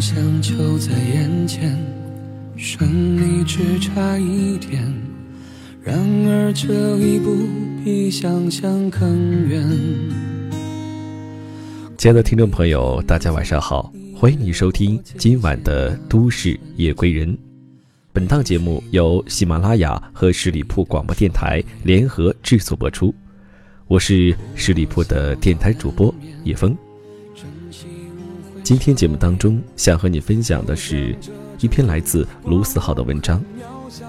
想就在眼前，胜利只差一点。然而这一步比想象更远。亲爱的听众朋友，大家晚上好，欢迎你收听今晚的《都市夜归人》。本档节目由喜马拉雅和十里铺广播电台联合制作播出，我是十里铺的电台主播叶峰。今天节目当中，想和你分享的是一篇来自卢思浩的文章。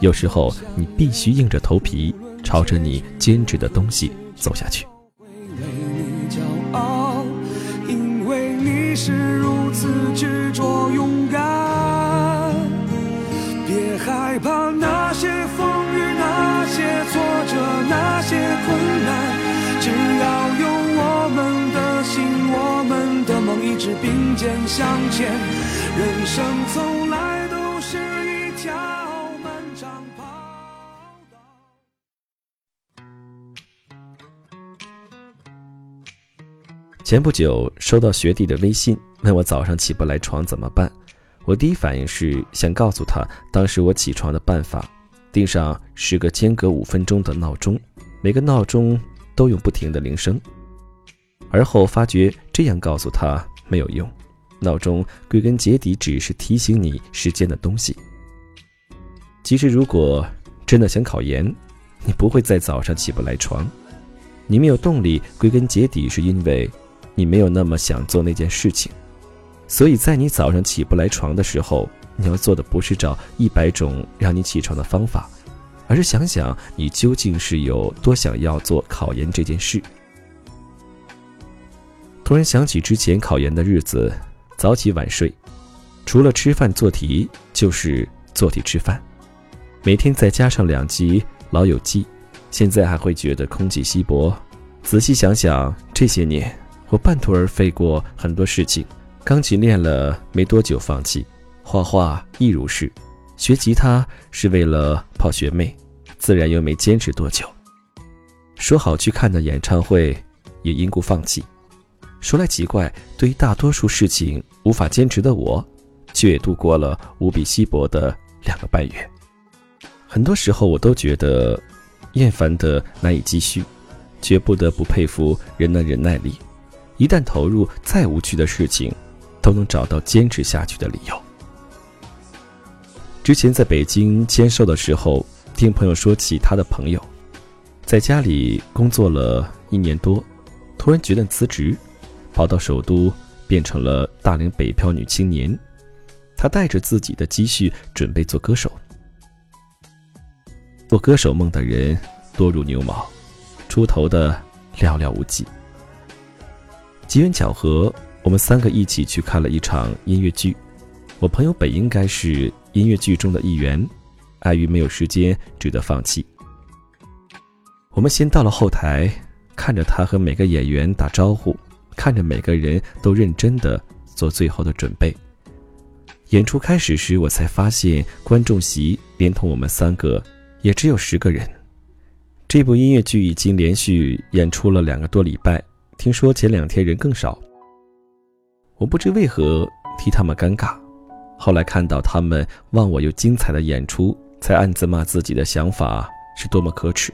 有时候，你必须硬着头皮，朝着你坚持的东西走下去。怕那些风雨，那些挫折，那些困难，只要有我们的心，我们的梦一直并肩向前。人生从来都是一条漫长跑道。前不久收到学弟的微信，问我早上起不来床怎么办。我第一反应是想告诉他，当时我起床的办法：定上十个间隔五分钟的闹钟，每个闹钟都用不停的铃声。而后发觉这样告诉他没有用，闹钟归根结底只是提醒你时间的东西。其实，如果真的想考研，你不会在早上起不来床。你没有动力，归根结底是因为你没有那么想做那件事情。所以在你早上起不来床的时候，你要做的不是找一百种让你起床的方法，而是想想你究竟是有多想要做考研这件事。突然想起之前考研的日子，早起晚睡，除了吃饭做题就是做题吃饭，每天再加上两集《老友记》，现在还会觉得空气稀薄。仔细想想，这些年我半途而废过很多事情。钢琴练了没多久放弃，画画亦如是，学吉他是为了泡学妹，自然又没坚持多久。说好去看的演唱会，也因故放弃。说来奇怪，对于大多数事情无法坚持的我，却也度过了无比稀薄的两个半月。很多时候，我都觉得厌烦的难以继续，却不得不佩服人的忍耐力。一旦投入，再无趣的事情。都能找到坚持下去的理由。之前在北京签售的时候，听朋友说起他的朋友，在家里工作了一年多，突然决定辞职，跑到首都，变成了大龄北漂女青年。她带着自己的积蓄，准备做歌手。做歌手梦的人多如牛毛，出头的寥寥无几。机缘巧合。我们三个一起去看了一场音乐剧，我朋友本应该是音乐剧中的一员，碍于没有时间，只得放弃。我们先到了后台，看着他和每个演员打招呼，看着每个人都认真的做最后的准备。演出开始时，我才发现观众席连同我们三个也只有十个人。这部音乐剧已经连续演出了两个多礼拜，听说前两天人更少。我不知为何替他们尴尬，后来看到他们忘我又精彩的演出，才暗自骂自己的想法是多么可耻。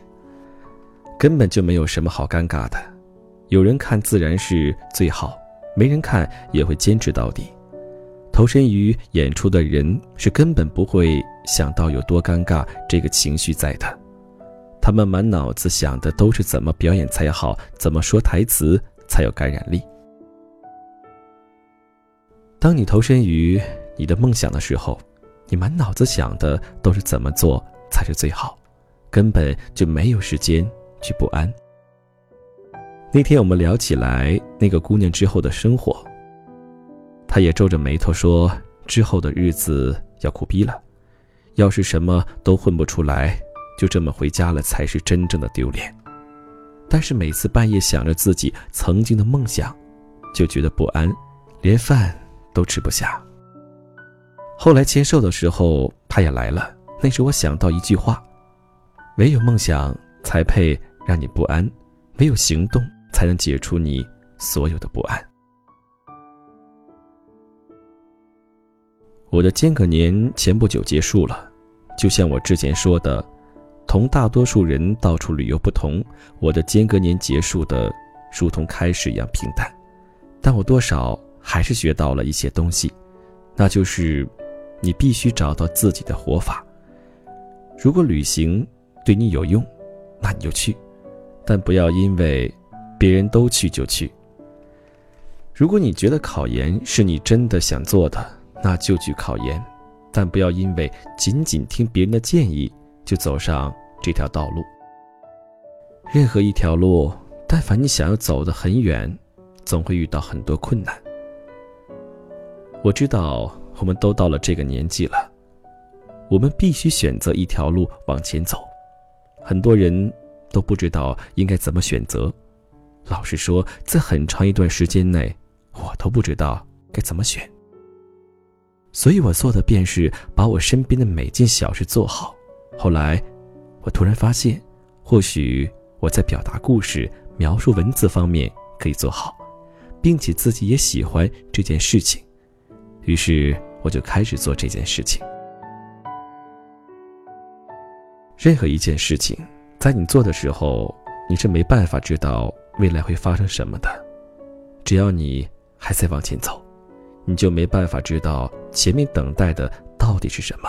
根本就没有什么好尴尬的，有人看自然是最好，没人看也会坚持到底。投身于演出的人是根本不会想到有多尴尬这个情绪在的，他们满脑子想的都是怎么表演才好，怎么说台词才有感染力。当你投身于你的梦想的时候，你满脑子想的都是怎么做才是最好，根本就没有时间去不安。那天我们聊起来那个姑娘之后的生活，她也皱着眉头说：“之后的日子要苦逼了，要是什么都混不出来，就这么回家了才是真正的丢脸。”但是每次半夜想着自己曾经的梦想，就觉得不安，连饭。都吃不下。后来签售的时候，他也来了。那时我想到一句话：唯有梦想才配让你不安，唯有行动才能解除你所有的不安。我的间隔年前不久结束了，就像我之前说的，同大多数人到处旅游不同，我的间隔年结束的如同开始一样平淡，但我多少还是学到了一些东西，那就是，你必须找到自己的活法。如果旅行对你有用，那你就去，但不要因为别人都去就去。如果你觉得考研是你真的想做的，那就去考研，但不要因为仅仅听别人的建议就走上这条道路。任何一条路，但凡你想要走得很远，总会遇到很多困难。我知道我们都到了这个年纪了，我们必须选择一条路往前走。很多人都不知道应该怎么选择。老实说，在很长一段时间内，我都不知道该怎么选。所以我做的便是把我身边的每件小事做好。后来，我突然发现，或许我在表达故事、描述文字方面可以做好，并且自己也喜欢这件事情。于是，我就开始做这件事情。任何一件事情，在你做的时候，你是没办法知道未来会发生什么的。只要你还在往前走。你就没办法知道前面等待的到底是什么。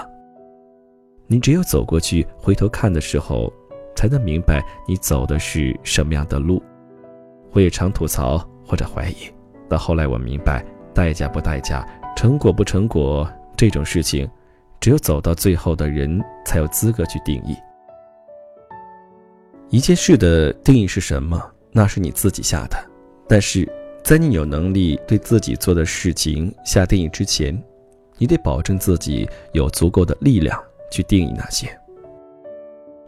你只有走过去，回头看的时候，才能明白你走的是什么样的路。我也常吐槽或者怀疑，到后来我明白，代价不代价，成果不成果这种事情，只有走到最后的人才有资格去定义。一件事的定义是什么，那是你自己下的，但是。在你有能力对自己做的事情下定义之前，你得保证自己有足够的力量去定义那些。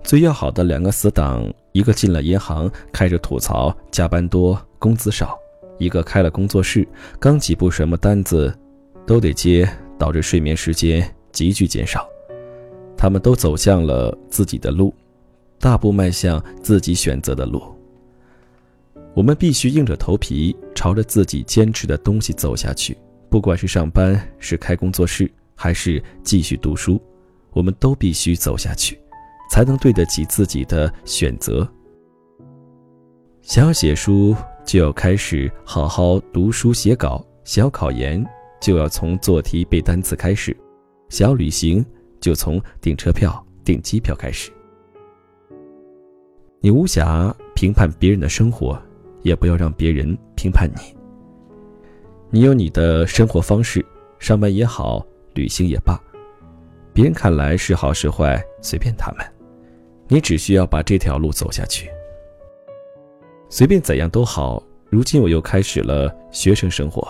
最要好的两个死党，一个进了银行，开着吐槽加班多、工资少；一个开了工作室，刚起步什么单子都得接，导致睡眠时间急剧减少。他们都走向了自己的路，大步迈向自己选择的路。我们必须硬着头皮。朝着自己坚持的东西走下去，不管是上班、是开工作室，还是继续读书，我们都必须走下去，才能对得起自己的选择。想要写书，就要开始好好读书写稿；想要考研，就要从做题背单词开始；想要旅行，就从订车票、订机票开始。你无暇评判别人的生活。也不要让别人评判你。你有你的生活方式，上班也好，旅行也罢，别人看来是好是坏，随便他们。你只需要把这条路走下去。随便怎样都好。如今我又开始了学生生活，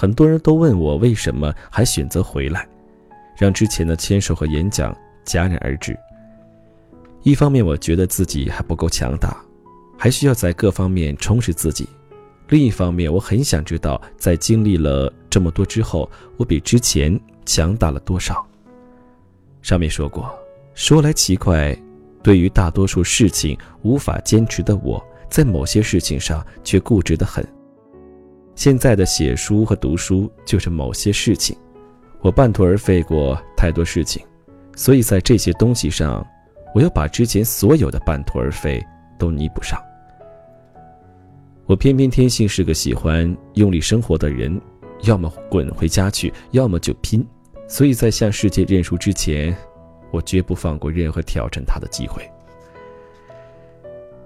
很多人都问我为什么还选择回来，让之前的签售和演讲戛然而止。一方面，我觉得自己还不够强大。还需要在各方面充实自己。另一方面，我很想知道，在经历了这么多之后，我比之前强大了多少。上面说过，说来奇怪，对于大多数事情无法坚持的我，在某些事情上却固执得很。现在的写书和读书就是某些事情，我半途而废过太多事情，所以在这些东西上，我要把之前所有的半途而废都弥补上。我偏偏天性是个喜欢用力生活的人，要么滚回家去，要么就拼。所以在向世界认输之前，我绝不放过任何挑战他的机会。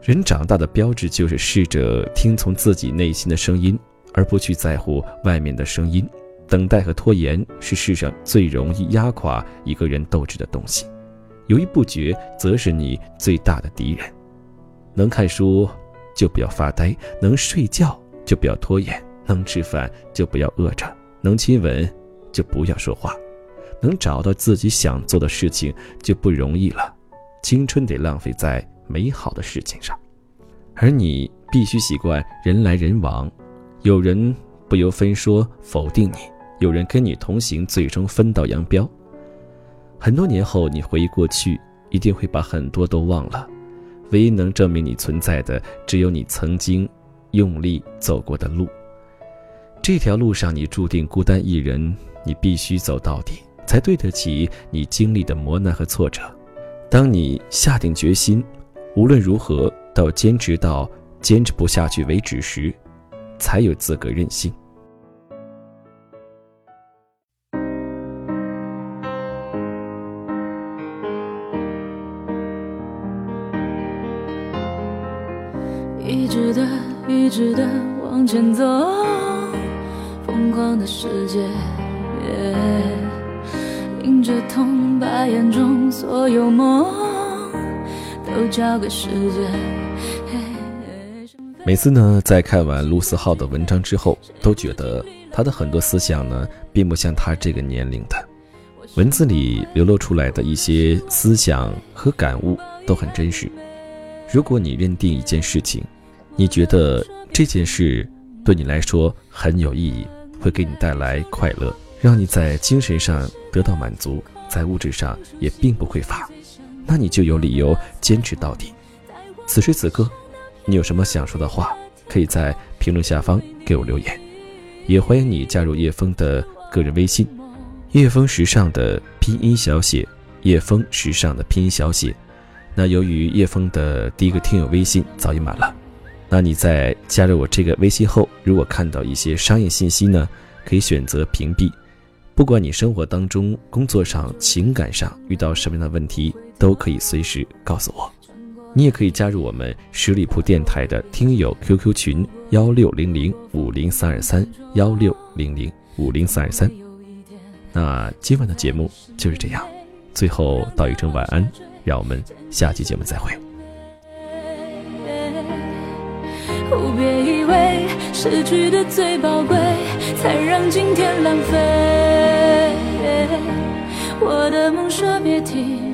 人长大的标志就是试着听从自己内心的声音，而不去在乎外面的声音。等待和拖延是世上最容易压垮一个人斗志的东西，犹豫不决则是你最大的敌人。能看书。就不要发呆，能睡觉就不要拖延，能吃饭就不要饿着，能亲吻就不要说话，能找到自己想做的事情就不容易了。青春得浪费在美好的事情上，而你必须习惯人来人往，有人不由分说否定你，有人跟你同行，最终分道扬镳。很多年后，你回忆过去，一定会把很多都忘了。唯一能证明你存在的，只有你曾经用力走过的路。这条路上，你注定孤单一人，你必须走到底，才对得起你经历的磨难和挫折。当你下定决心，无论如何都要坚持到坚持不下去为止时，才有资格任性。一直的，一直的往前走，疯狂的世界，迎着痛，把眼中所有梦都交给时间。每次呢，在看完陆思浩的文章之后，都觉得他的很多思想呢，并不像他这个年龄的，文字里流露出来的一些思想和感悟都很真实。如果你认定一件事情，你觉得这件事对你来说很有意义，会给你带来快乐，让你在精神上得到满足，在物质上也并不匮乏，那你就有理由坚持到底。此时此刻，你有什么想说的话，可以在评论下方给我留言，也欢迎你加入叶枫的个人微信，叶枫时尚的拼音小写，叶枫时尚的拼音小写。那由于叶枫的第一个听友微信早已满了。那你在加入我这个微信后，如果看到一些商业信息呢，可以选择屏蔽。不管你生活当中、工作上、情感上遇到什么样的问题，都可以随时告诉我。你也可以加入我们十里铺电台的听友 QQ 群幺六零零五零三二三幺六零零五零三二三。那今晚的节目就是这样，最后道一声晚安，让我们下期节目再会。别以为失去的最宝贵，才让今天浪费。我的梦说别停，